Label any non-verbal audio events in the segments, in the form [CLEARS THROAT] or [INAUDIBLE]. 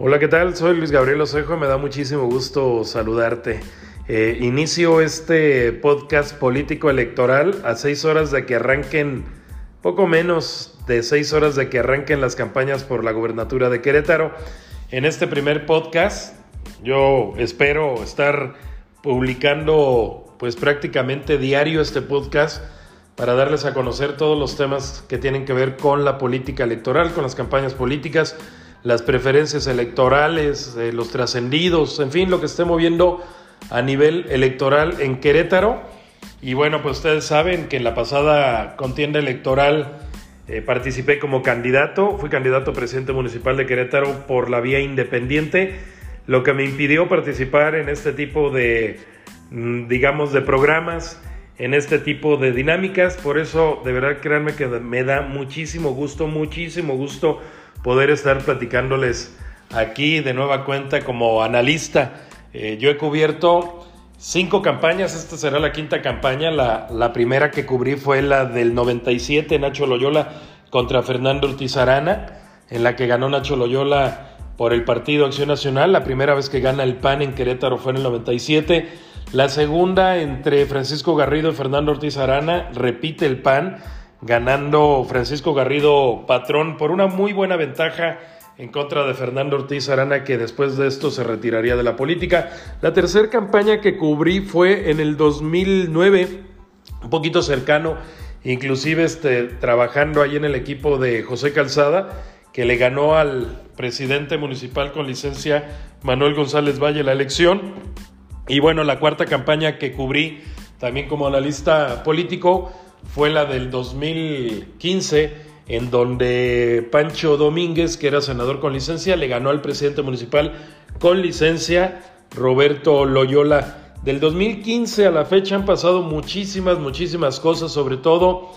Hola, ¿qué tal? Soy Luis Gabriel Osejo me da muchísimo gusto saludarte. Eh, inicio este podcast político electoral a seis horas de que arranquen, poco menos de seis horas de que arranquen las campañas por la gubernatura de Querétaro. En este primer podcast yo espero estar publicando pues prácticamente diario este podcast para darles a conocer todos los temas que tienen que ver con la política electoral, con las campañas políticas las preferencias electorales, eh, los trascendidos, en fin, lo que esté moviendo a nivel electoral en Querétaro. Y bueno, pues ustedes saben que en la pasada contienda electoral eh, participé como candidato, fui candidato a presidente municipal de Querétaro por la vía independiente, lo que me impidió participar en este tipo de, mm, digamos, de programas, en este tipo de dinámicas. Por eso, de verdad, créanme que me da muchísimo gusto, muchísimo gusto poder estar platicándoles aquí de nueva cuenta como analista. Eh, yo he cubierto cinco campañas, esta será la quinta campaña, la, la, primera que cubrí fue la del 97, Nacho Loyola contra Fernando Ortiz Arana, en la que ganó Nacho Loyola por el Partido Acción Nacional, la primera vez que gana el PAN en Querétaro fue en el 97, la segunda entre Francisco Garrido y Fernando Ortiz Arana, repite el PAN, ganando Francisco Garrido Patrón por una muy buena ventaja en contra de Fernando Ortiz Arana, que después de esto se retiraría de la política. La tercera campaña que cubrí fue en el 2009, un poquito cercano, inclusive este, trabajando ahí en el equipo de José Calzada, que le ganó al presidente municipal con licencia Manuel González Valle la elección. Y bueno, la cuarta campaña que cubrí también como analista político fue la del 2015, en donde Pancho Domínguez, que era senador con licencia, le ganó al presidente municipal con licencia, Roberto Loyola. Del 2015 a la fecha han pasado muchísimas, muchísimas cosas, sobre todo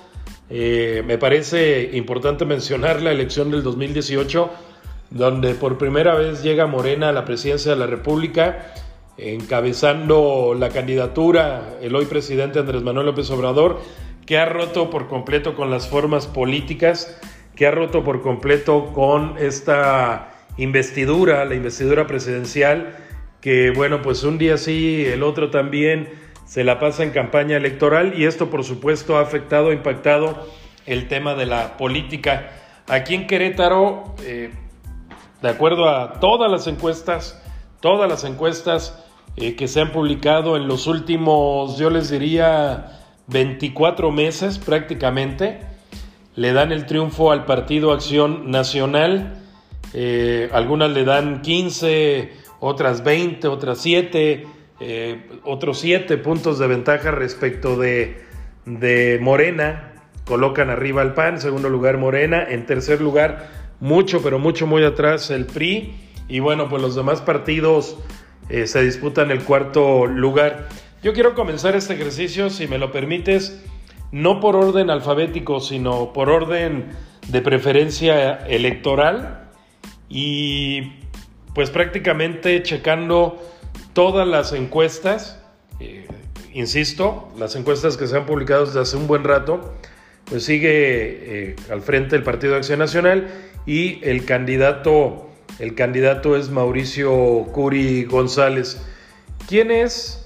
eh, me parece importante mencionar la elección del 2018, donde por primera vez llega Morena a la presidencia de la República, encabezando la candidatura el hoy presidente Andrés Manuel López Obrador, que ha roto por completo con las formas políticas, que ha roto por completo con esta investidura, la investidura presidencial, que bueno, pues un día sí, el otro también se la pasa en campaña electoral y esto por supuesto ha afectado, ha impactado el tema de la política. Aquí en Querétaro, eh, de acuerdo a todas las encuestas, todas las encuestas eh, que se han publicado en los últimos, yo les diría, 24 meses prácticamente. Le dan el triunfo al Partido Acción Nacional. Eh, algunas le dan 15, otras 20, otras 7, eh, otros 7 puntos de ventaja respecto de, Morena. Colocan arriba al PAN, en segundo lugar Morena, en tercer lugar mucho, pero mucho, muy atrás el PRI. Y bueno, pues los demás partidos eh, se disputan el cuarto lugar. Yo quiero comenzar este ejercicio, si me lo permites, no por orden alfabético, sino por orden de preferencia electoral y pues prácticamente checando todas las encuestas, eh, insisto, las encuestas que se han publicado desde hace un buen rato, pues sigue eh, al frente el Partido de Acción Nacional y el candidato, el candidato es Mauricio Curi González. ¿Quién es?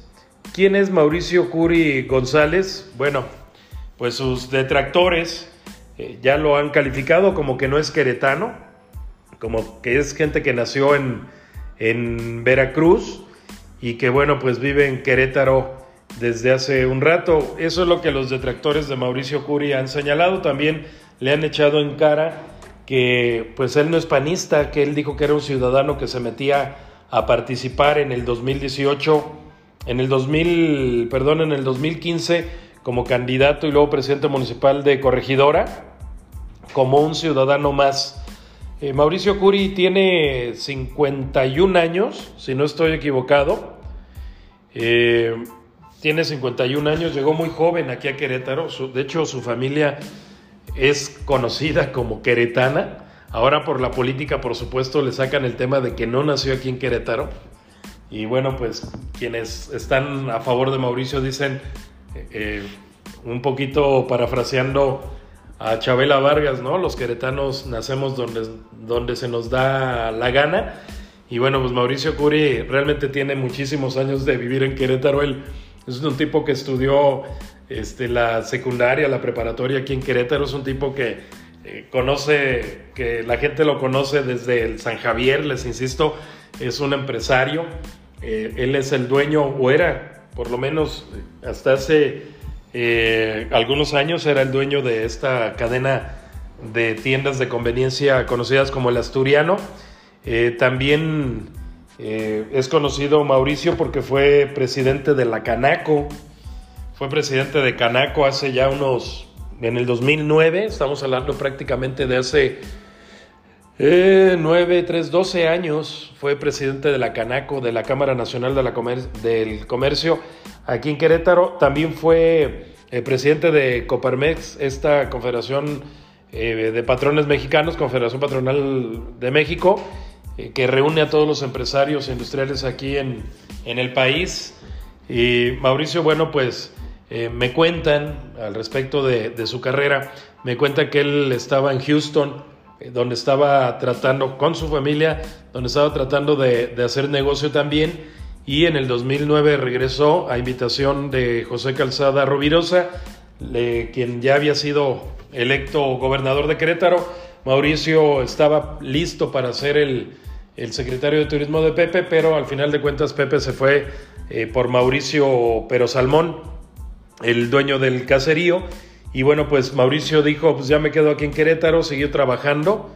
¿Quién es Mauricio Curi González? Bueno, pues sus detractores eh, ya lo han calificado como que no es queretano, como que es gente que nació en, en Veracruz y que bueno, pues vive en Querétaro desde hace un rato. Eso es lo que los detractores de Mauricio Curi han señalado. También le han echado en cara que pues él no es panista, que él dijo que era un ciudadano que se metía a participar en el 2018 en el 2000, perdón, en el 2015 como candidato y luego presidente municipal de Corregidora, como un ciudadano más. Eh, Mauricio Curi tiene 51 años, si no estoy equivocado. Eh, tiene 51 años, llegó muy joven aquí a Querétaro. de hecho, su familia es conocida como queretana. Ahora por la política, por supuesto, le sacan el tema de que no nació aquí en Querétaro. Y bueno, pues quienes están a favor de Mauricio dicen, eh, eh, un poquito parafraseando a Chabela Vargas, ¿no? Los queretanos nacemos donde, donde se nos da la gana. Y bueno, pues Mauricio Curi realmente tiene muchísimos años de vivir en Querétaro. Él es un tipo que estudió este, la secundaria, la preparatoria aquí en Querétaro. Es un tipo que eh, conoce, que la gente lo conoce desde el San Javier, les insisto, es un empresario. Eh, él es el dueño, o era, por lo menos hasta hace eh, algunos años, era el dueño de esta cadena de tiendas de conveniencia conocidas como el Asturiano. también es conocido Mauricio porque fue presidente de la Canaco. Fue presidente de Canaco hace ya unos en el 2009, estamos hablando prácticamente de hace eh, 9, 3, 12 años, fue presidente de la Canaco, de la Cámara Nacional de la del Comercio, aquí en Querétaro. También fue eh, presidente de Coparmex, esta confederación eh, de patrones mexicanos, Confederación Patronal de México, eh, que reúne a todos los empresarios industriales aquí en, en el país. Y Mauricio, bueno, pues me cuentan al respecto de, su carrera, me cuentan que él estaba en Houston, donde estaba tratando con su familia, donde estaba tratando de, hacer negocio también, y en el 2009 regresó a invitación de José Calzada Rovirosa, quien ya había sido electo gobernador de Querétaro. Mauricio estaba listo para ser el, secretario de turismo de Pepe, pero al final de cuentas Pepe se fue eh, por Mauricio Pero Salmón, el dueño del caserío. Y bueno, pues Mauricio dijo, pues ya me quedo aquí en Querétaro, siguió trabajando,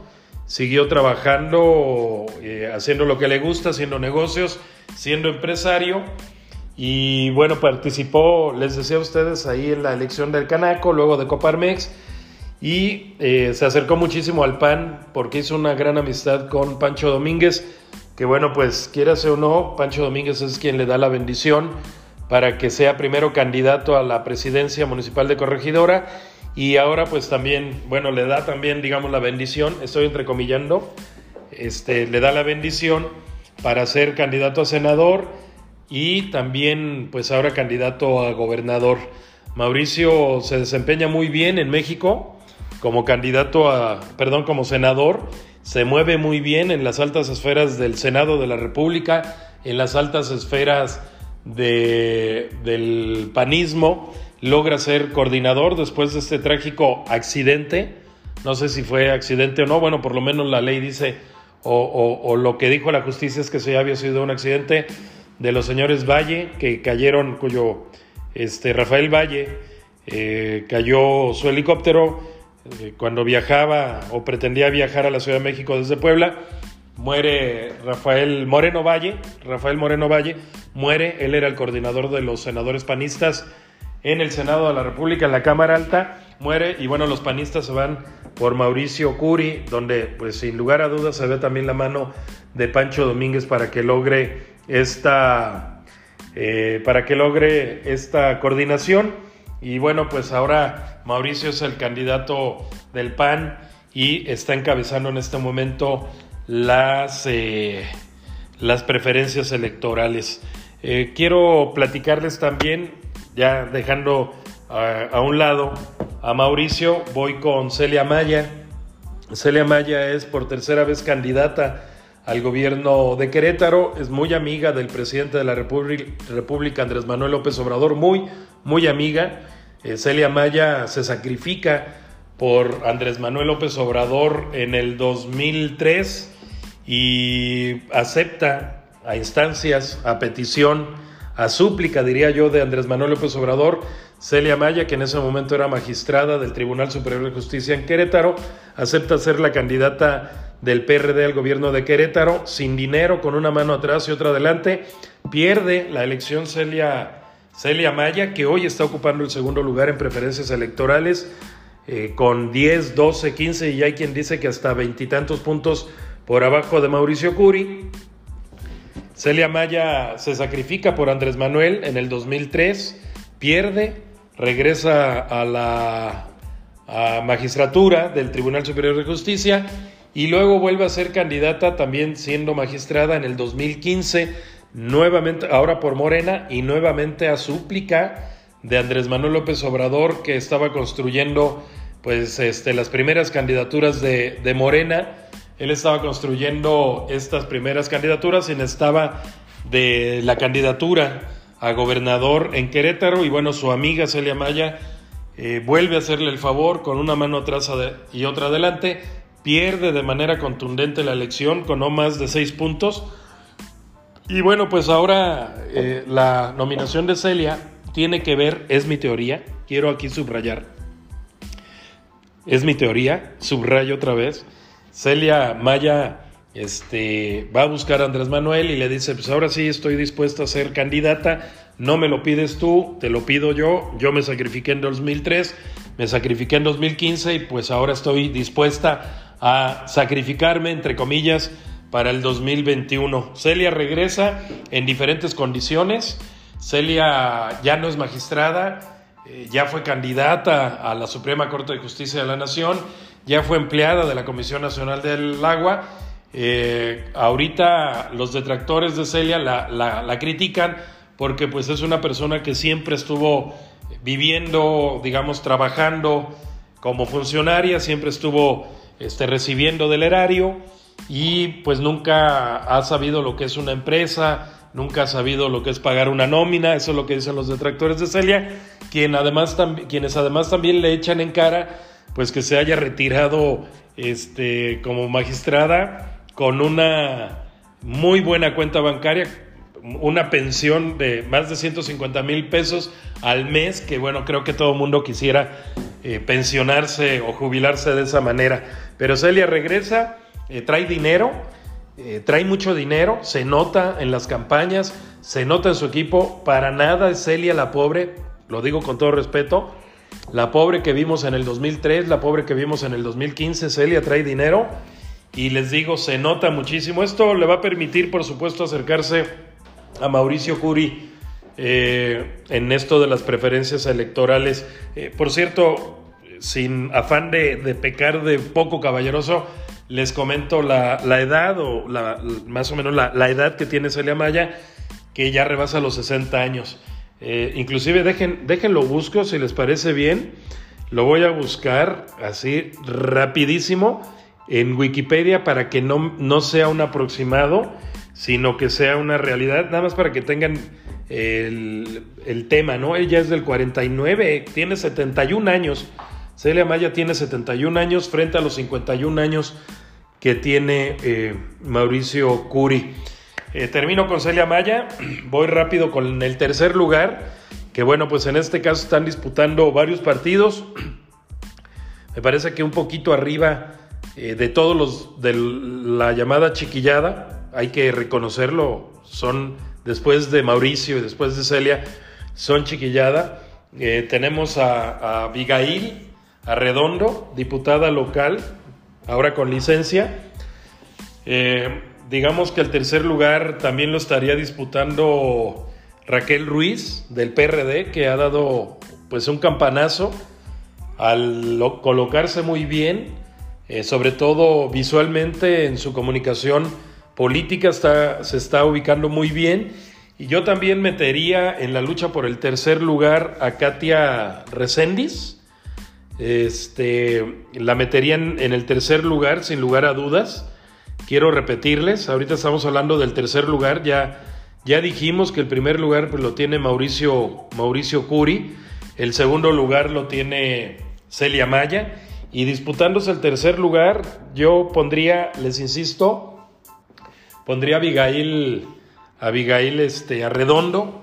siguió trabajando, eh, haciendo lo que le gusta, haciendo negocios, siendo empresario. Y bueno, participó, les decía a ustedes, ahí en la elección del Canaco, luego de Coparmex. Y eh, se acercó muchísimo al PAN porque hizo una gran amistad con Pancho Domínguez, que bueno, pues quierase o no, Pancho Domínguez es quien le da la bendición para que sea primero candidato a la presidencia municipal de Corregidora y ahora pues también, bueno, le da también, digamos, la bendición, estoy entrecomillando, este, le da la bendición para ser candidato a senador y también pues ahora candidato a gobernador. Mauricio se desempeña muy bien en México como candidato a, perdón, como senador, se mueve muy bien en las altas esferas del Senado de la República, en las altas esferas de, del panismo, logra ser coordinador después de este trágico accidente. No sé si fue accidente o no, bueno, por lo menos la ley dice, o, lo que dijo la justicia es que se había sido un accidente de los señores Valle, que cayeron, cuyo este, Rafael Valle eh, cayó su helicóptero eh, cuando viajaba o pretendía viajar a la Ciudad de México desde Puebla muere Rafael Moreno Valle, Rafael Moreno Valle muere, él era el coordinador de los senadores panistas en el Senado de la República, en la Cámara Alta, muere y bueno, los panistas se van por Mauricio Curi, donde pues sin lugar a dudas se ve también la mano de Pancho Domínguez para que logre esta, eh, para que logre esta coordinación. Y bueno, pues ahora Mauricio es el candidato del PAN y está encabezando en este momento las, eh, las preferencias electorales. Eh, quiero platicarles también, ya dejando a, un lado a Mauricio, voy con Celia Maya. Celia Maya es por tercera vez candidata al gobierno de Querétaro, es muy amiga del presidente de la República, Andrés Manuel López Obrador, muy, muy amiga. Eh, Celia Maya se sacrifica por Andrés Manuel López Obrador en el 2003 y acepta a instancias, a petición, a súplica, diría yo, de Andrés Manuel López Obrador, Celia Maya, que en ese momento era magistrada del Tribunal Superior de Justicia en Querétaro, acepta ser la candidata del PRD al gobierno de Querétaro, sin dinero, con una mano atrás y otra adelante, pierde la elección Celia, Celia Maya, que hoy está ocupando el segundo lugar en preferencias electorales, eh, con 10, 12, 15 y hay quien dice que hasta veintitantos puntos por abajo de Mauricio Curi. Celia Maya se sacrifica por Andrés Manuel en el 2003, pierde, regresa a la magistratura del Tribunal Superior de Justicia y luego vuelve a ser candidata también siendo magistrada en el 2015, nuevamente, ahora por Morena y nuevamente a súplica de Andrés Manuel López Obrador que estaba construyendo pues este, las primeras candidaturas de, de Morena Él estaba construyendo estas primeras candidaturas y necesitaba de la candidatura a gobernador en Querétaro y bueno, su amiga Celia Maya eh, vuelve a hacerle el favor con una mano atrás y otra adelante, pierde de manera contundente la elección con no más de seis puntos. Y bueno, pues ahora eh, la nominación de Celia tiene que ver, es mi teoría, quiero aquí subrayar, es mi teoría, subrayo otra vez, Celia Maya este, va a buscar a Andrés Manuel y le dice, pues ahora sí estoy dispuesta a ser candidata, no me lo pides tú, te lo pido yo, yo me sacrifiqué en 2003, me sacrifiqué en 2015 y pues ahora estoy dispuesta a sacrificarme, entre comillas, para el 2021. Celia regresa en diferentes condiciones, Celia ya no es magistrada, eh, ya fue candidata a la Suprema Corte de Justicia de la Nación, ya fue empleada de la Comisión Nacional del Agua. Eh, ahorita los detractores de Celia la, critican porque pues es una persona que siempre estuvo viviendo, digamos, trabajando como funcionaria, siempre estuvo este, recibiendo del erario y pues nunca ha sabido lo que es una empresa, nunca ha sabido lo que es pagar una nómina, eso es lo que dicen los detractores de Celia, quienes además también le echan en cara pues que se haya retirado este, como magistrada con una muy buena cuenta bancaria, una pensión de más de 150 mil pesos al mes, que bueno, creo que todo mundo quisiera eh, pensionarse o jubilarse de esa manera. Pero Celia regresa, eh, trae dinero, eh, trae mucho dinero, se nota en las campañas, se nota en su equipo, para nada es Celia la pobre, lo digo con todo respeto, la pobre que vimos en el 2003, la pobre que vimos en el 2015, Celia trae dinero y les digo, se nota muchísimo. Esto le va a permitir, por supuesto, acercarse a Mauricio Curi eh, en esto de las preferencias electorales. Eh, por cierto, sin afán de, pecar de poco caballeroso, les comento la, edad o la, más o menos la, edad que tiene Celia Maya, que ya rebasa los 60 años. Eh, inclusive dejen, déjenlo busco si les parece bien. Lo voy a buscar así rapidísimo en Wikipedia para que no, no sea un aproximado, sino que sea una realidad, nada más para que tengan el, tema, ¿no? Ella es del 49, tiene 71 años. Celia Maya tiene 71 años frente a los 51 años que tiene eh, Mauricio Curi. Eh, termino con Celia Maya, [CLEARS THROAT] voy rápido con el tercer lugar, que bueno, pues en este caso están disputando varios partidos. [CLEARS THROAT] Me parece que un poquito arriba eh, de todos los de la llamada chiquillada, hay que reconocerlo, son después de Mauricio y después de Celia, son chiquillada. Eh, tenemos a, Abigail Arredondo, diputada local, ahora con licencia. Digamos que el tercer lugar también lo estaría disputando Raquel Ruiz del PRD, que ha dado pues un campanazo al colocarse muy bien eh, sobre todo visualmente en su comunicación política está, se está ubicando muy bien. Y yo también metería en la lucha por el tercer lugar a Katia Recendis. Este, la meterían en el tercer lugar, sin lugar a dudas. Quiero repetirles, ahorita estamos hablando del tercer lugar, ya, ya dijimos que el primer lugar pues, lo tiene Mauricio, Mauricio Curi, el segundo lugar lo tiene Celia Maya y disputándose el tercer lugar, yo pondría, les insisto, pondría a Abigail, Abigail este, Arredondo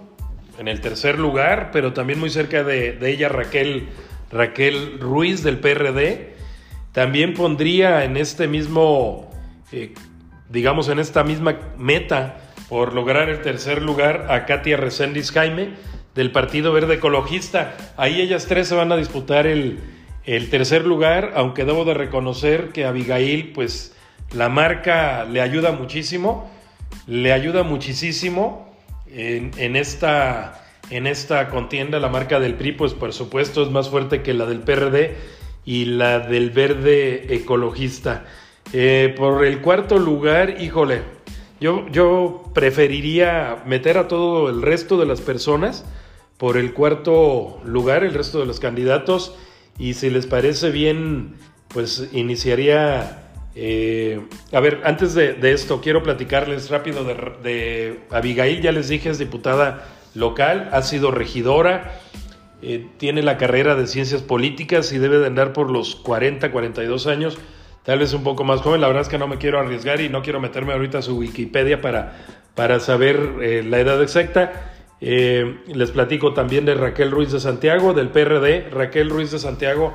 en el tercer lugar, pero también muy cerca de, ella Raquel, Raquel Ruiz del PRD. También pondría en este mismo, digamos, en esta misma meta por lograr el tercer lugar a Katia Reséndiz Jaime del Partido Verde Ecologista. Ahí ellas tres se van a disputar el, tercer lugar, aunque debo de reconocer que Abigail, pues la marca le ayuda muchísimo, le ayuda muchísimo en, esta, en esta contienda. La marca del PRI, pues por supuesto es más fuerte que la del PRD y la del verde ecologista. Eh, por el cuarto lugar, híjole, yo, yo preferiría meter a todo el resto de las personas por el cuarto lugar, el resto de los candidatos y si les parece bien, pues iniciaría Eh, a ver, antes de, esto, quiero platicarles rápido de, Abigail, ya les dije, es diputada local, ha sido regidora, eh, tiene la carrera de ciencias políticas y debe de andar por los 40, 42 años, tal vez un poco más joven, la verdad es que no me quiero arriesgar y no quiero meterme ahorita a su Wikipedia para, para saber eh, la edad exacta. les platico también de Raquel Ruiz de Santiago, del PRD. Raquel Ruiz de Santiago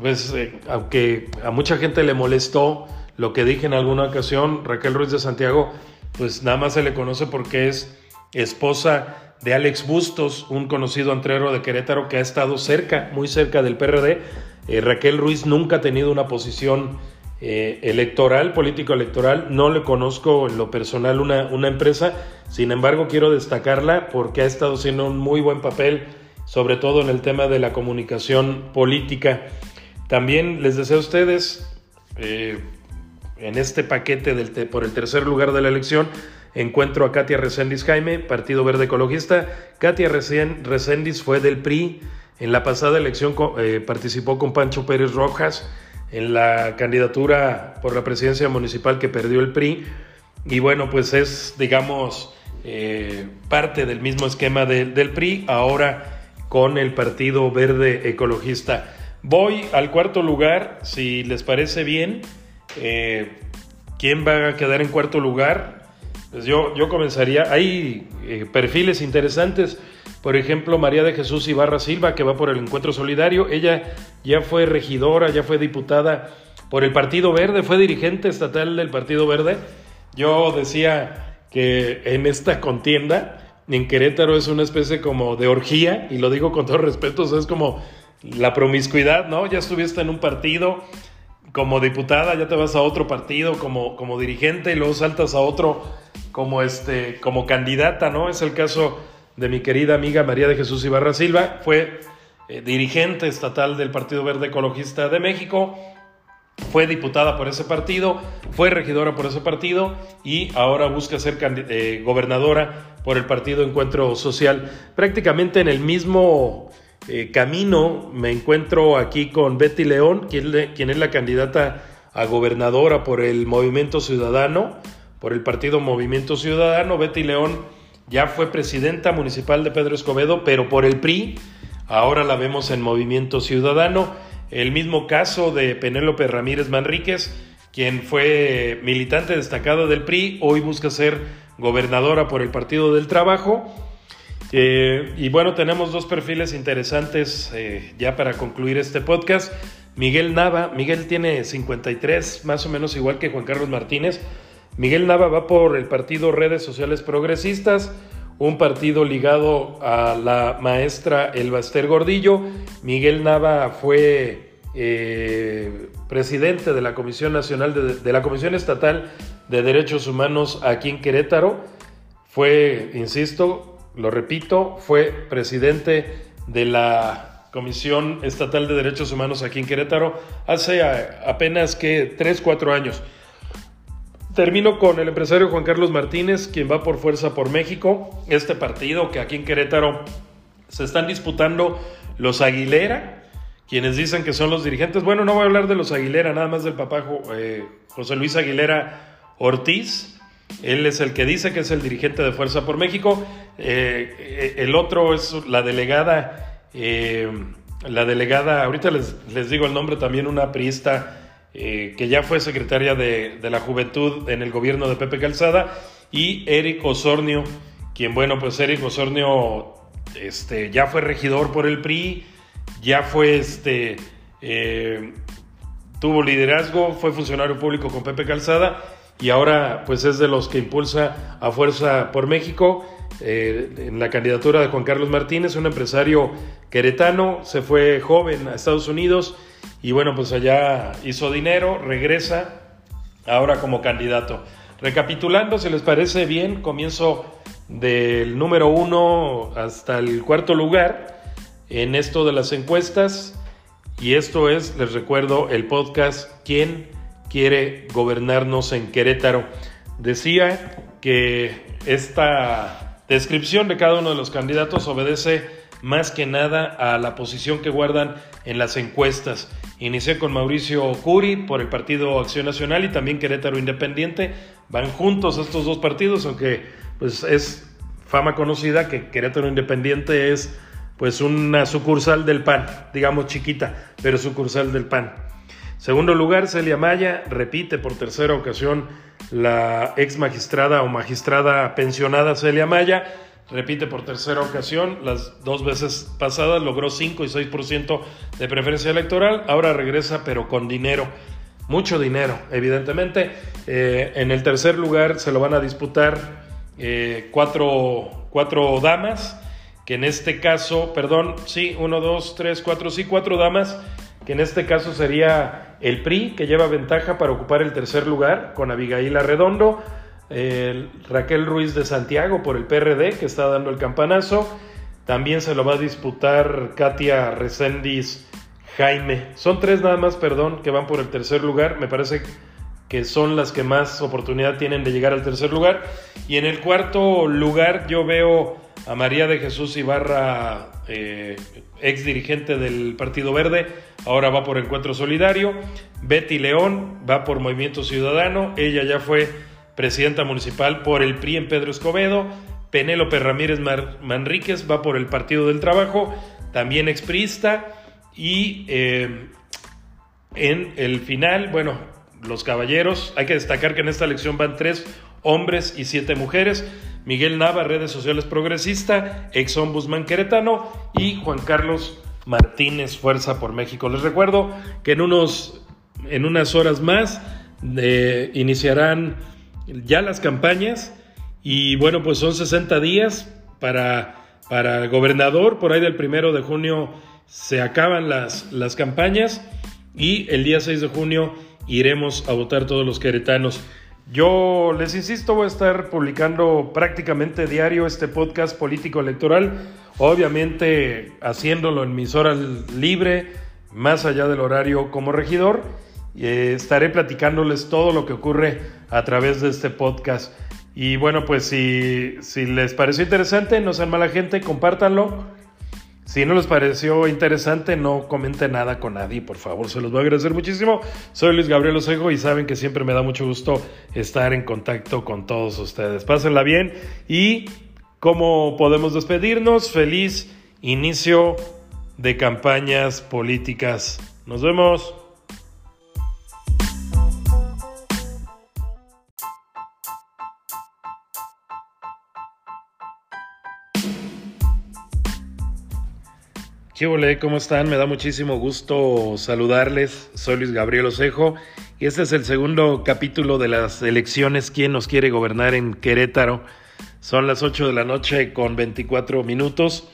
pues eh, aunque a mucha gente le molestó lo que dije en alguna ocasión, Raquel Ruiz de Santiago, pues nada más se le conoce porque es esposa de Alex Bustos, un conocido entrero de Querétaro que ha estado cerca, muy cerca del PRD. Eh, Raquel Ruiz nunca ha tenido una posición eh, electoral, político electoral, no le conozco en lo personal una, una empresa, sin embargo quiero destacarla porque ha estado haciendo un muy buen papel, sobre todo en el tema de la comunicación política. También les deseo a ustedes, eh, en este paquete del por el tercer lugar de la elección, encuentro a Katia Reséndiz Jaime, Partido Verde Ecologista. Katia Reséndiz fue del PRI. En la pasada elección eh, participó con Pancho Pérez Rojas en la candidatura por la presidencia municipal que perdió el PRI. Y bueno, pues es, digamos, eh, parte del mismo esquema del PRI, ahora con el Partido Verde Ecologista. Voy al cuarto lugar, si les parece bien. Eh, ¿Quién va a quedar en cuarto lugar? Pues yo, yo comenzaría. Hay eh, perfiles interesantes. Por ejemplo, María de Jesús Ibarra Silva, que va por el Encuentro Solidario. Ella ya fue regidora, ya fue diputada por el Partido Verde, fue dirigente estatal del Partido Verde. Yo decía que en esta contienda, en Querétaro es una especie como de orgía, y lo digo con todo respeto, es como la promiscuidad, ¿no? Ya estuviste en un partido como diputada, ya te vas a otro partido como, como dirigente y luego saltas a otro como, este, como candidata, ¿no? Es el caso de mi querida amiga María de Jesús Ibarra Silva, fue eh, dirigente estatal del Partido Verde Ecologista de México, fue diputada por ese partido, fue regidora por ese partido y ahora busca ser eh, gobernadora por el Partido Encuentro Social, prácticamente en el mismo eh, camino me encuentro aquí con Betty León, quien, quien, es la candidata a gobernadora por el Movimiento Ciudadano, por el partido Movimiento Ciudadano. Betty León ya fue presidenta municipal de Pedro Escobedo, pero por el PRI. Ahora la vemos en Movimiento Ciudadano. El mismo caso de Penélope Ramírez Manríquez, quien fue militante destacado del PRI, hoy busca ser gobernadora por el Partido del Trabajo. Eh, y bueno, tenemos dos perfiles interesantes eh, ya para concluir este podcast. Miguel Nava, Miguel tiene 53, más o menos igual que Juan Carlos Martínez. Miguel Nava va por el partido Redes Sociales Progresistas, un partido ligado a la maestra Elbaster Gordillo. Miguel Nava fue eh, presidente de la Comisión Nacional de la Comisión Estatal de Derechos Humanos aquí en Querétaro. Fue, insisto, lo repito, fue presidente de la Comisión Estatal de Derechos Humanos aquí en Querétaro hace apenas que 3, 4 años. Termino con el empresario Juan Carlos Martínez, quien va por Fuerza por México, este partido que aquí en Querétaro se están disputando los Aguilera, quienes dicen que son los dirigentes. Bueno, no voy a hablar de los Aguilera, nada más del papá eh, José Luis Aguilera Ortiz, él es el que dice que es el dirigente de Fuerza por México. Eh, eh, el otro es la delegada, la delegada, ahorita les, les, digo el nombre también, una priista que ya fue secretaria de, la Juventud en el gobierno de Pepe Calzada, y Eric Osornio, quien, bueno, pues Eric Osornio este, ya fue regidor por el PRI, ya fue este. tuvo liderazgo, fue funcionario público con Pepe Calzada y ahora pues es de los que impulsa a Fuerza por México eh, en la candidatura de Juan Carlos Martínez, un empresario queretano, se fue joven a Estados Unidos y bueno pues allá hizo dinero, regresa ahora como candidato. Recapitulando, si les parece bien, comienzo del número uno hasta el cuarto lugar en esto de las encuestas y esto es, les recuerdo, el podcast ¿Quién? quiere gobernarnos en Querétaro. Decía que esta descripción de cada uno de los candidatos obedece más que nada a la posición que guardan en las encuestas. Inicié con Mauricio Curi por el Partido Acción Nacional y también Querétaro Independiente. Van juntos estos dos partidos, aunque pues es fama conocida que Querétaro Independiente es pues una sucursal del PAN, digamos chiquita, pero sucursal del PAN. Segundo lugar, Celia Maya repite por tercera ocasión la ex magistrada o magistrada pensionada Celia Maya repite por tercera ocasión, las dos veces pasadas logró 5 y 6% de preferencia electoral, ahora regresa pero con dinero, mucho dinero, evidentemente. Eh, en el tercer lugar se lo van a disputar eh, cuatro, cuatro damas, que en este caso, perdón, sí, uno, dos, tres, cuatro, sí, cuatro damas, que en este caso sería el PRI, que lleva ventaja para ocupar el tercer lugar, con Abigail Arredondo, Raquel Ruiz de Santiago por el PRD, que está dando el campanazo. También se lo va a disputar Katia Recendis Jaime. Son tres nada más, perdón, que van por el tercer lugar. Me parece que son las que más oportunidad tienen de llegar al tercer lugar. Y en el cuarto lugar yo veo a María de Jesús Ibarra, eh, ex dirigente del Partido Verde, ahora va por Encuentro Solidario. Betty León va por Movimiento Ciudadano, ella ya fue presidenta municipal por el PRI en Pedro Escobedo. Penélope Ramírez Manríquez va por el Partido del Trabajo, también expriista. Y eh, en el final, bueno, los caballeros, hay que destacar que en esta elección van tres hombres y siete mujeres. Miguel Nava, redes sociales progresista, ex ombudsman queretano y Juan Carlos Martínez, Fuerza por México. Les recuerdo que en, unos, en unas horas más eh, iniciarán ya las campañas y bueno, pues son 60 días para, para el gobernador, por ahí del primero de junio se acaban las, las campañas y el día 6 de junio iremos a votar todos los queretanos. Yo les insisto, voy a estar publicando prácticamente diario este podcast político electoral, obviamente haciéndolo en mis horas libre, más allá del horario como regidor eh, estaré platicándoles todo lo que ocurre a través de este podcast. Y bueno, pues si, si les pareció interesante, no sean mala gente, compártanlo. Si no les pareció interesante, no comenten nada con nadie, por favor, se los voy a agradecer muchísimo. Soy Luis Gabriel Osejo y saben que siempre me da mucho gusto estar en contacto con todos ustedes. Pásenla bien y ¿cómo podemos despedirnos? Feliz inicio de campañas políticas. Nos vemos. ¿Qué ¿Cómo están? Me da muchísimo gusto saludarles. Soy Luis Gabriel Osejo y este es el segundo capítulo de las elecciones ¿Quién nos quiere gobernar en Querétaro? Son las 8 de la noche con 24 minutos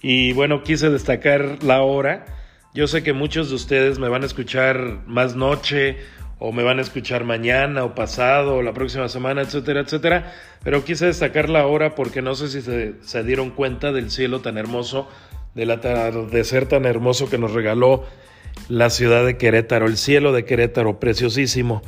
y bueno, quise destacar la hora. Yo sé que muchos de ustedes me van a escuchar más noche o me van a escuchar mañana o pasado o la próxima semana, etcétera, etcétera. Pero quise destacar la hora porque no sé si se, se dieron cuenta del cielo tan hermoso del atardecer tan hermoso que nos regaló la ciudad de Querétaro, el cielo de Querétaro, preciosísimo.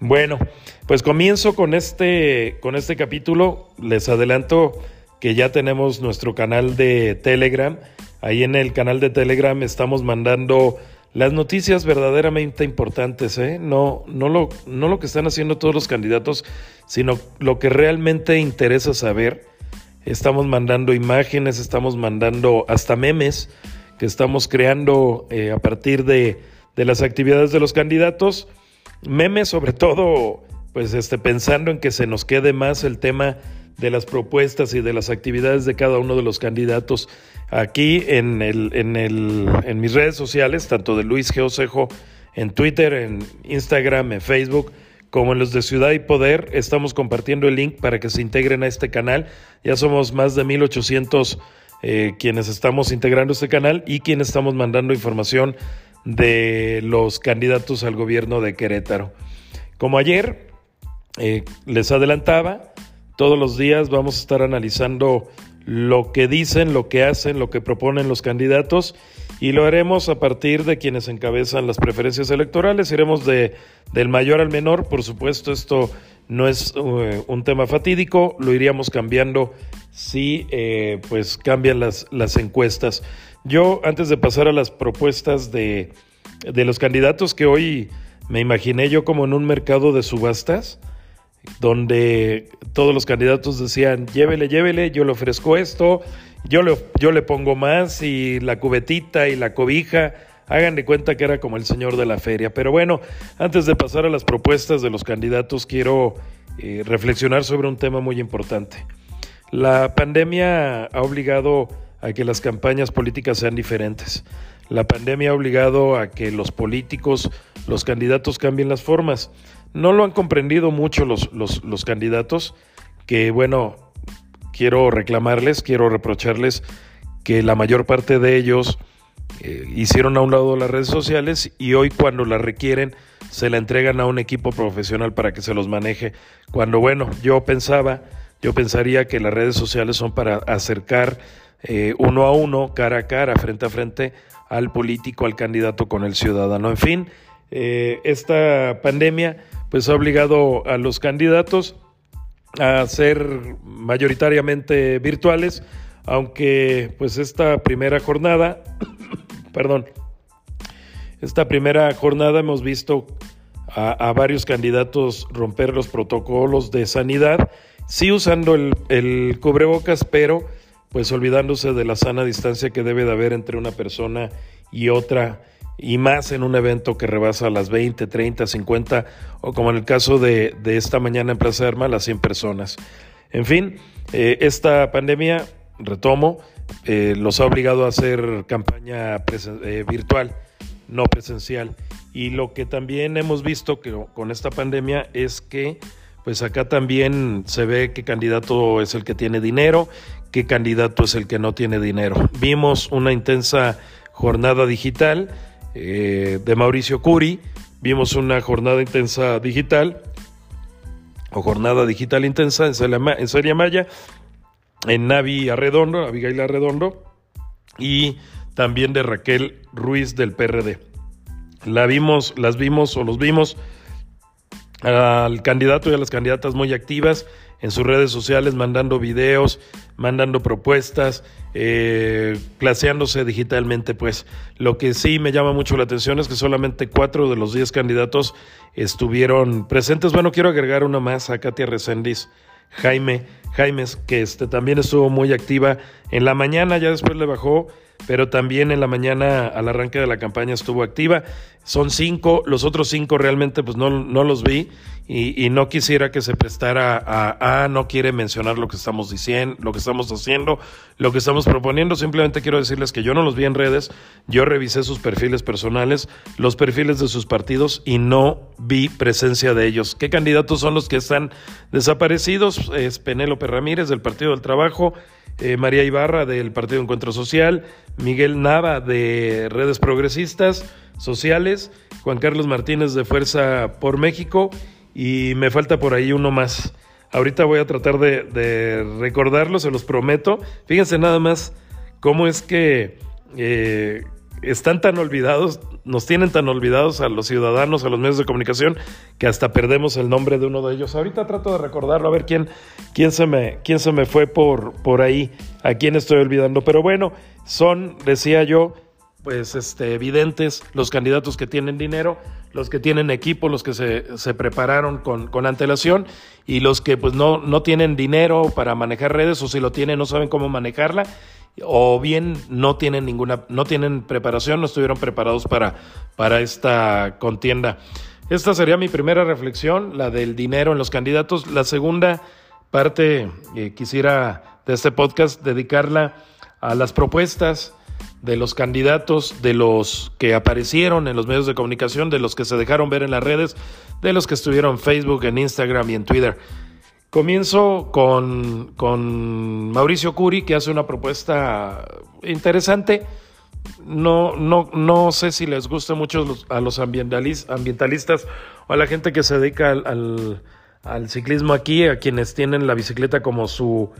Bueno, pues comienzo con este, con este capítulo. Les adelanto que ya tenemos nuestro canal de Telegram. Ahí en el canal de Telegram estamos mandando las noticias verdaderamente importantes, ¿eh? no, no, lo, no lo que están haciendo todos los candidatos, sino lo que realmente interesa saber estamos mandando imágenes, estamos mandando hasta memes que estamos creando eh, a partir de, de, las actividades de los candidatos. Memes sobre [LAUGHS] todo, pues este, pensando en que se nos quede más el tema de las propuestas y de las actividades de cada uno de los candidatos aquí en, el, en, el, en mis redes sociales, tanto de Luis Geosejo en Twitter, en Instagram, en Facebook como en los de Ciudad y Poder, estamos compartiendo el link para que se integren a este canal. Ya somos más de 1800 eh, quienes estamos integrando este canal y quienes estamos mandando información de los candidatos al gobierno de Querétaro. Como ayer eh, les adelantaba, todos los días vamos a estar analizando lo que dicen, lo que hacen, lo que proponen los candidatos y lo haremos a partir de quienes encabezan las preferencias electorales. Iremos de, del mayor al menor, por supuesto, esto no es eh, un tema fatídico, lo iríamos cambiando si eh, pues cambian las, las encuestas. Yo, antes de pasar a las propuestas de, de los candidatos que hoy me imaginé yo como en un mercado de subastas, donde todos los candidatos decían, llévele, llévele, yo le ofrezco esto, yo le, yo le pongo más y la cubetita y la cobija, hagan de cuenta que era como el señor de la feria. Pero bueno, antes de pasar a las propuestas de los candidatos, quiero eh, reflexionar sobre un tema muy importante. La pandemia ha obligado a que las campañas políticas sean diferentes. La pandemia ha obligado a que los políticos, los candidatos cambien las formas. No lo han comprendido mucho los, los, candidatos, que bueno, quiero reclamarles, quiero reprocharles que la mayor parte de ellos eh, hicieron a un lado las redes sociales y hoy cuando las requieren se la entregan a un equipo profesional para que se los maneje. Cuando bueno, yo pensaba, yo pensaría que las redes sociales son para acercar eh, uno a uno, cara a cara, frente a frente al político, al candidato con el ciudadano. En fin, eh, esta pandemia pues ha obligado a los candidatos a ser mayoritariamente virtuales, aunque pues esta primera jornada, [COUGHS] perdón, esta primera jornada hemos visto a, varios candidatos romper los protocolos de sanidad, sí usando el, el cubrebocas, pero pues olvidándose de la sana distancia que debe de haber entre una persona y otra y más en un evento que rebasa las 20, 30, 50 o como en el caso de, esta mañana en Plaza de las 100 personas. En fin, eh, esta pandemia, retomo, eh, los ha obligado a hacer campaña eh, virtual, no presencial. Y lo que también hemos visto que con esta pandemia es que pues acá también se ve qué candidato es el que tiene dinero, qué candidato es el que no tiene dinero. Vimos una intensa jornada digital eh, de Mauricio Curi. Vimos una jornada intensa digital o jornada digital intensa en Seria Maya, en Navi Arredondo, Abigail Arredondo y también de Raquel Ruiz del PRD. La vimos, las vimos o los vimos al candidato y a las candidatas muy activas en sus redes sociales, mandando videos, mandando propuestas, eh, digitalmente. Pues lo que sí me llama mucho la atención es que solamente cuatro de los diez candidatos estuvieron presentes. Bueno, quiero agregar una más a Katia Resendiz. Jaime, Jaime, que este, también estuvo muy activa en la mañana, ya después le bajó pero también en la mañana al arranque de la campaña estuvo activa. Son cinco, los otros cinco realmente pues no, no los vi y, no quisiera que se prestara a, a, no quiere mencionar lo que estamos diciendo, lo que estamos haciendo, lo que estamos proponiendo. Simplemente quiero decirles que yo no los vi en redes, yo revisé sus perfiles personales, los perfiles de sus partidos y no vi presencia de ellos. ¿Qué candidatos son los que están desaparecidos? Es Penélope Ramírez del Partido del Trabajo. Eh, María Ibarra del Partido Encuentro Social, Miguel Nava de Redes Progresistas Sociales, Juan Carlos Martínez de Fuerza por México y me falta por ahí uno más. Ahorita voy a tratar de, recordarlo, se los prometo. Fíjense nada más cómo es que eh, están tan olvidados, nos tienen tan olvidados a los ciudadanos, a los medios de comunicación, que hasta perdemos el nombre de uno de ellos. Ahorita trato de recordarlo, a ver quién, quién, se, me, quién se me fue por, por ahí, a quién estoy olvidando. Pero bueno, son, decía yo, pues este, evidentes los candidatos que tienen dinero, los que tienen equipo, los que se, se prepararon con, con, antelación y los que pues no, no tienen dinero para manejar redes o si lo tienen no saben cómo manejarla o bien no tienen ninguna, no tienen preparación, no estuvieron preparados para, para esta contienda. Esta sería mi primera reflexión, la del dinero en los candidatos. La segunda parte quisiera de este podcast dedicarla a las propuestas de los candidatos, de los que aparecieron en los medios de comunicación, de los que se dejaron ver en las redes, de los que estuvieron en Facebook, en Instagram y en Twitter. Comienzo con, con, Mauricio Curi, que hace una propuesta interesante. No, no, no sé si les gusta mucho a los ambientalistas o a la gente que se dedica al, al, ciclismo aquí, a quienes tienen la bicicleta como su,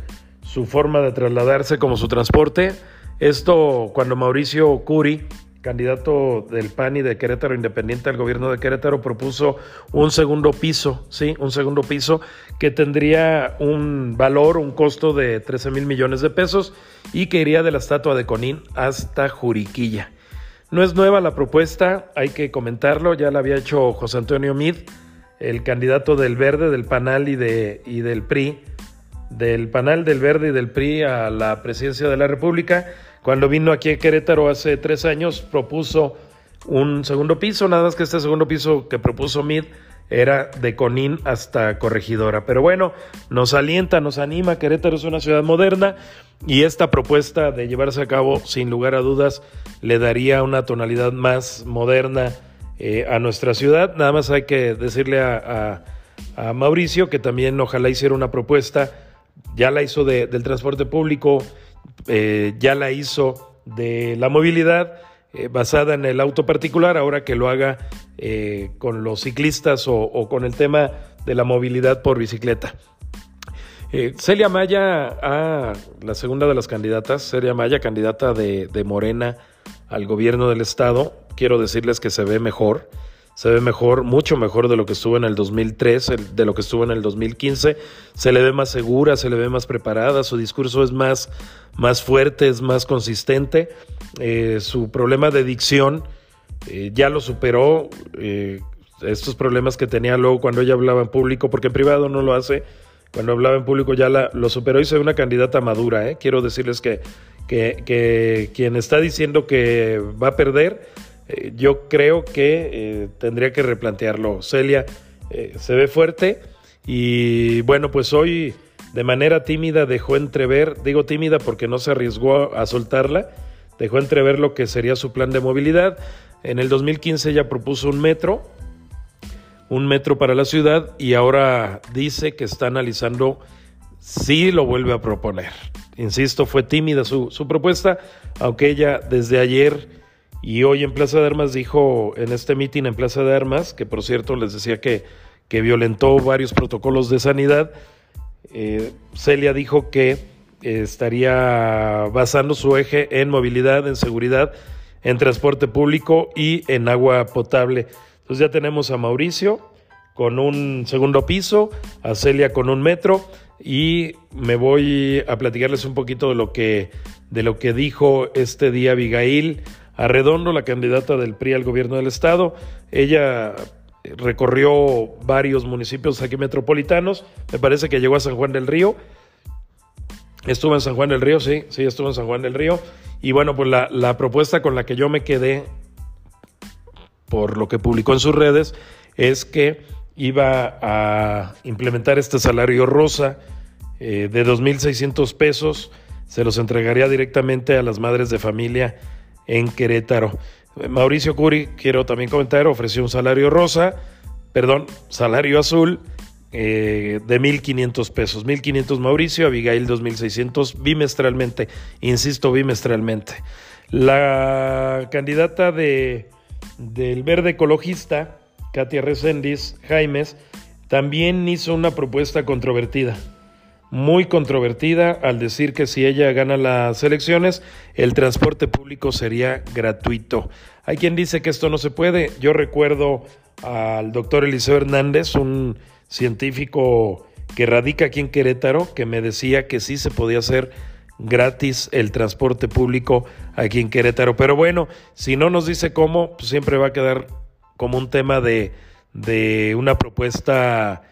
su forma de trasladarse, como su transporte. Esto cuando Mauricio Curi candidato del PAN y de Querétaro Independiente al gobierno de Querétaro, propuso un segundo piso, sí, un segundo piso que tendría un valor, un costo de 13 mil millones de pesos y que iría de la estatua de Conín hasta Juriquilla. No es nueva la propuesta, hay que comentarlo, ya la había hecho José Antonio Mid, el candidato del Verde, del PANAL y, de, y del PRI, del PANAL, del Verde y del PRI a la presidencia de la República cuando vino aquí a Querétaro hace tres años, propuso un segundo piso, nada más que este segundo piso que propuso MID era de Conín hasta Corregidora. Pero bueno, nos alienta, nos anima, Querétaro es una ciudad moderna y esta propuesta de llevarse a cabo, sin lugar a dudas, le daría una tonalidad más moderna eh, a nuestra ciudad. Nada más hay que decirle a, Mauricio que también ojalá hiciera una propuesta, ya la hizo del transporte público eh, ya la hizo de la movilidad eh, basada en el auto particular, ahora que lo haga eh, con los ciclistas o, con el tema de la movilidad por bicicleta. Celia Maya, ah, la segunda de las candidatas, Celia Maya, candidata de Morena al gobierno del estado, quiero decirles que se ve mejor se ve mejor, mucho mejor de lo que estuvo en el 2003, de lo que estuvo en el 2015. Se le ve más segura, se le ve más preparada, su discurso es más, más fuerte, es más consistente. Eh, su problema de dicción eh, ya lo superó. Eh, estos problemas que tenía luego cuando ella hablaba en público, porque en privado no lo hace, cuando hablaba en público ya la, lo superó y se ve una candidata madura. Quiero decirles que, que, que quien está diciendo que va a perder, eh, yo creo que eh, tendría que replantearlo. Celia eh, se ve fuerte y bueno, pues hoy de manera tímida dejó entrever, digo tímida porque no se arriesgó a soltarla, dejó entrever lo que sería su plan de movilidad. En el 2015 ella propuso un metro, un metro para la ciudad y ahora dice que está analizando si lo vuelve a proponer. Insisto, fue tímida su, su propuesta, aunque ella desde ayer y hoy en Plaza de Armas dijo, en este mitin en Plaza de Armas, que por cierto les decía que, que violentó varios protocolos de sanidad, eh, Celia dijo que eh, estaría basando su eje en movilidad, en seguridad, en transporte público y en agua potable. Entonces ya tenemos a Mauricio con un segundo piso, a Celia con un metro y me voy a platicarles un poquito de lo que, de lo que dijo este día Abigail Arredondo, la candidata del PRI al gobierno del estado. Ella recorrió varios municipios aquí metropolitanos. Me parece que llegó a San Juan del Río. Estuvo en San Juan del Río, sí, sí, estuvo en San Juan del Río. Y bueno, pues la, la propuesta con la que yo me quedé, por lo que publicó en sus redes, es que iba a implementar este salario rosa eh, de 2.600 pesos. Se los entregaría directamente a las madres de familia en Querétaro. Mauricio Curi, quiero también comentar, ofreció un salario rosa, perdón, salario azul eh, de 1.500 pesos. 1.500 Mauricio, Abigail 2.600 bimestralmente, insisto, bimestralmente. La candidata de, del verde ecologista, Katia Reséndiz Jaimes, también hizo una propuesta controvertida muy controvertida al decir que si ella gana las elecciones, el transporte público sería gratuito. Hay quien dice que esto no se puede. Yo recuerdo al doctor Eliseo Hernández, un científico que radica aquí en Querétaro, que me decía que sí se podía hacer gratis el transporte público aquí en Querétaro. Pero bueno, si no nos dice cómo, pues siempre va a quedar como un tema de, de una propuesta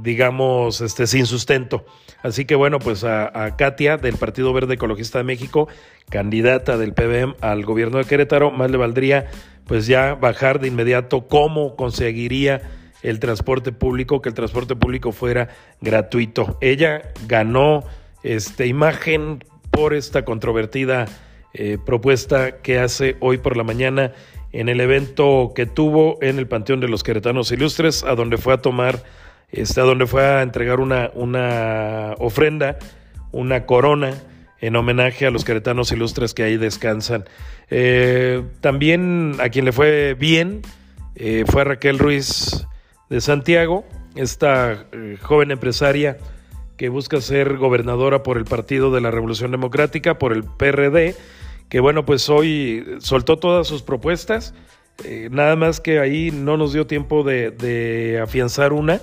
digamos, este, sin sustento. Así que bueno, pues a, Katia del Partido Verde Ecologista de México, candidata del PBM al gobierno de Querétaro, más le valdría pues ya bajar de inmediato cómo conseguiría el transporte público, que el transporte público fuera gratuito. Ella ganó esta imagen por esta controvertida eh, propuesta que hace hoy por la mañana en el evento que tuvo en el Panteón de los Queretanos Ilustres, a donde fue a tomar este, donde fue a entregar una, una ofrenda, una corona en homenaje a los queretanos ilustres que ahí descansan. Eh, también a quien le fue bien eh, fue a Raquel Ruiz de Santiago, esta eh, joven empresaria que busca ser gobernadora por el Partido de la Revolución Democrática, por el PRD, que bueno, pues hoy soltó todas sus propuestas, nada más que ahí no nos dio tiempo de afianzar una,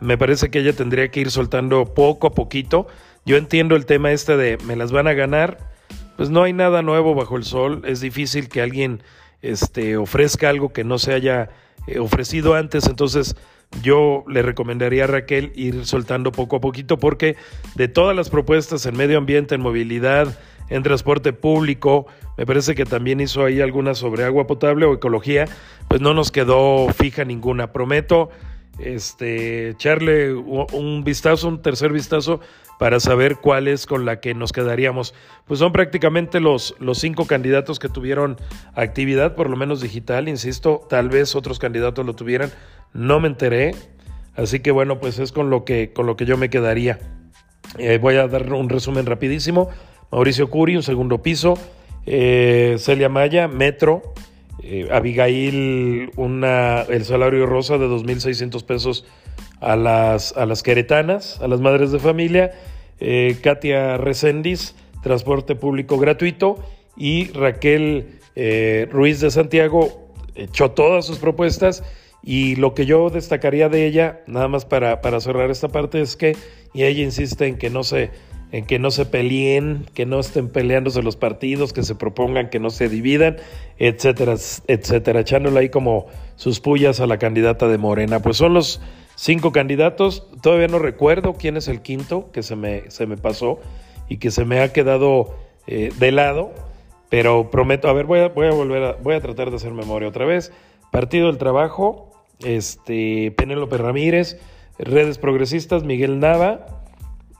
me parece que ella tendría que ir soltando poco a poquito, yo entiendo el tema este de me las van a ganar, pues no hay nada nuevo bajo el sol, es difícil que alguien este, ofrezca algo que no se haya eh, ofrecido antes, entonces yo le recomendaría a Raquel ir soltando poco a poquito porque de todas las propuestas en medio ambiente, en movilidad, en transporte público, me parece que también hizo ahí algunas sobre agua potable o ecología, pues no nos quedó fija ninguna. Prometo este, echarle un vistazo, un tercer vistazo para saber cuál es con la que nos quedaríamos. Pues son prácticamente los, los cinco candidatos que tuvieron actividad, por lo menos digital, insisto, tal vez otros candidatos lo tuvieran, no me enteré, así que bueno, pues es con lo que, con lo que yo me quedaría. Eh, voy a dar un resumen rapidísimo. Mauricio Curi, un segundo piso. Eh, Celia Maya, Metro. Eh, Abigail, una, el salario rosa de 2.600 pesos a las, a las queretanas, a las madres de familia. Eh, Katia Recendis, transporte público gratuito. Y Raquel eh, Ruiz de Santiago echó todas sus propuestas. Y lo que yo destacaría de ella, nada más para, para cerrar esta parte, es que, y ella insiste en que no se en que no se peleen, que no estén peleándose los partidos, que se propongan, que no se dividan, etcétera, etcétera, echándole ahí como sus pullas a la candidata de Morena. Pues son los cinco candidatos, todavía no recuerdo quién es el quinto que se me, se me pasó y que se me ha quedado eh, de lado, pero prometo, a ver, voy a, voy a volver a, voy a tratar de hacer memoria otra vez. Partido del Trabajo, este, Penélope Ramírez, Redes Progresistas, Miguel Nava,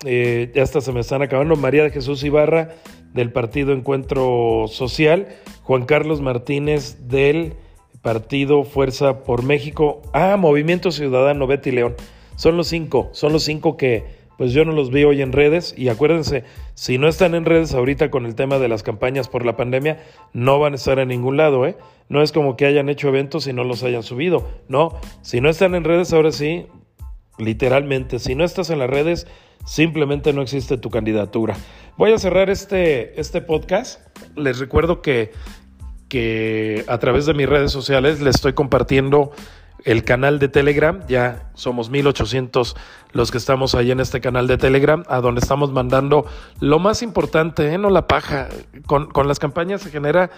eh, ya hasta se me están acabando, María de Jesús Ibarra del Partido Encuentro Social, Juan Carlos Martínez del Partido Fuerza por México, ah, Movimiento Ciudadano, Betty León. Son los cinco, son los cinco que pues yo no los vi hoy en redes. Y acuérdense, si no están en redes ahorita con el tema de las campañas por la pandemia, no van a estar en ningún lado, ¿eh? No es como que hayan hecho eventos y no los hayan subido, no, si no están en redes ahora sí, literalmente, si no estás en las redes, simplemente no existe tu candidatura. Voy a cerrar este, este podcast. Les recuerdo que, que a través de mis redes sociales les estoy compartiendo el canal de Telegram. Ya somos 1800 los que estamos ahí en este canal de Telegram, a donde estamos mandando lo más importante, ¿eh? no la paja. Con, con, las campañas se genera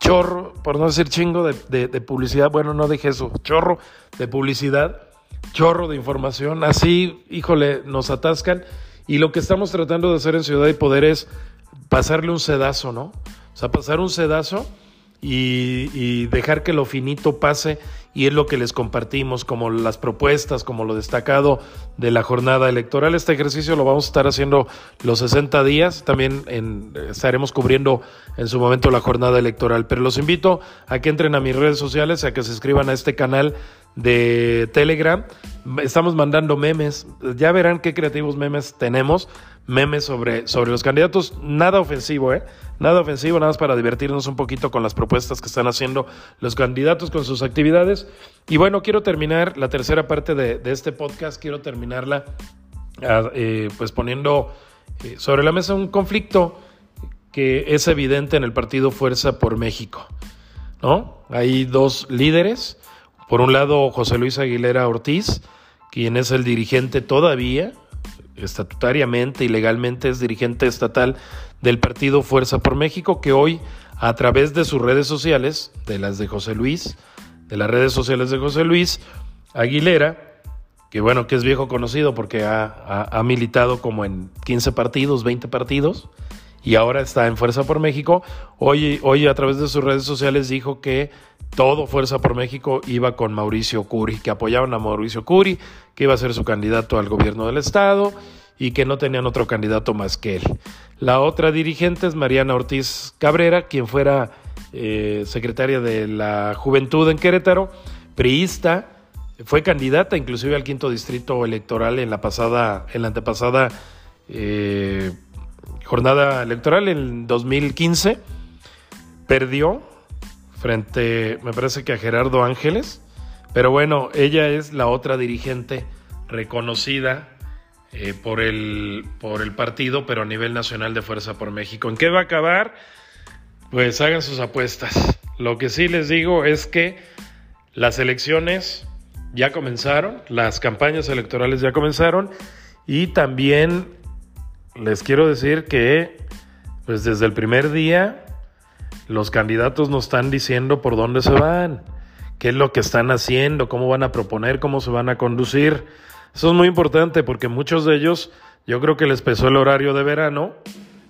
chorro, por no decir chingo, de, de, de publicidad. Bueno, no dije eso, chorro de publicidad chorro de información, así, híjole, nos atascan. Y lo que estamos tratando de hacer en Ciudad y Poder es pasarle un sedazo, ¿no? O sea, pasar un sedazo y, dejar que lo finito pase y es lo que les compartimos como las propuestas, como lo destacado de la jornada electoral. Este ejercicio lo vamos a estar haciendo los 60 días, también estaremos cubriendo en su momento la jornada electoral, pero los invito a que entren a mis redes sociales, a que se escriban a este canal de Telegram. Estamos mandando memes. Ya verán qué creativos memes tenemos. Memes sobre, sobre los candidatos. Nada ofensivo, ¿eh? Nada ofensivo, nada más para divertirnos un poquito con las propuestas que están haciendo los candidatos con sus actividades. Y bueno, quiero terminar la tercera parte de, este podcast. Quiero terminarla ah, eh, pues poniendo eh, sobre la mesa un conflicto que es evidente en el partido Fuerza por México. ¿No? Hay dos líderes por un lado, José Luis Aguilera Ortiz, quien es el dirigente todavía, estatutariamente y legalmente es dirigente estatal del partido Fuerza por México, que hoy, a través de sus redes sociales, de las de José Luis, de las redes sociales de José Luis Aguilera, que bueno, que es viejo conocido porque ha, militado como en 15 partidos, 20 partidos, y ahora está en Fuerza por México, hoy, hoy a través de sus redes sociales dijo que todo Fuerza por México iba con Mauricio Curi, que apoyaban a Mauricio Curi, que iba a ser su candidato al gobierno del estado y que no tenían otro candidato más que él. La otra dirigente es Mariana Ortiz Cabrera, quien fuera eh, secretaria de la Juventud en Querétaro, priista, fue candidata inclusive al quinto distrito electoral en la pasada, en la antepasada eh, jornada electoral en 2015, perdió frente, me parece que a Gerardo Ángeles, pero bueno, ella es la otra dirigente reconocida eh, por, el, por el partido, pero a nivel nacional de Fuerza por México. ¿En qué va a acabar? pues hagan sus apuestas. Lo que sí les digo es que las elecciones ya comenzaron, las campañas electorales ya comenzaron y también les quiero decir que pues desde el primer día los candidatos nos están diciendo por dónde se van, qué es lo que están haciendo, cómo van a proponer, cómo se van a conducir. Eso es muy importante porque muchos de ellos yo creo que les pesó el horario de verano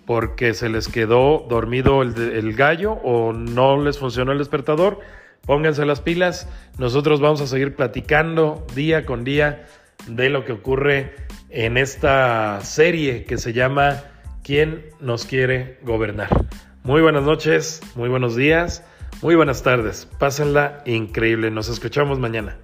porque se les quedó dormido el, el gallo o no les funcionó el despertador. Pónganse las pilas, nosotros vamos a seguir platicando día con día de lo que ocurre en esta serie que se llama ¿Quién nos quiere gobernar? Muy buenas noches, muy buenos días, muy buenas tardes. Pásenla increíble. Nos escuchamos mañana.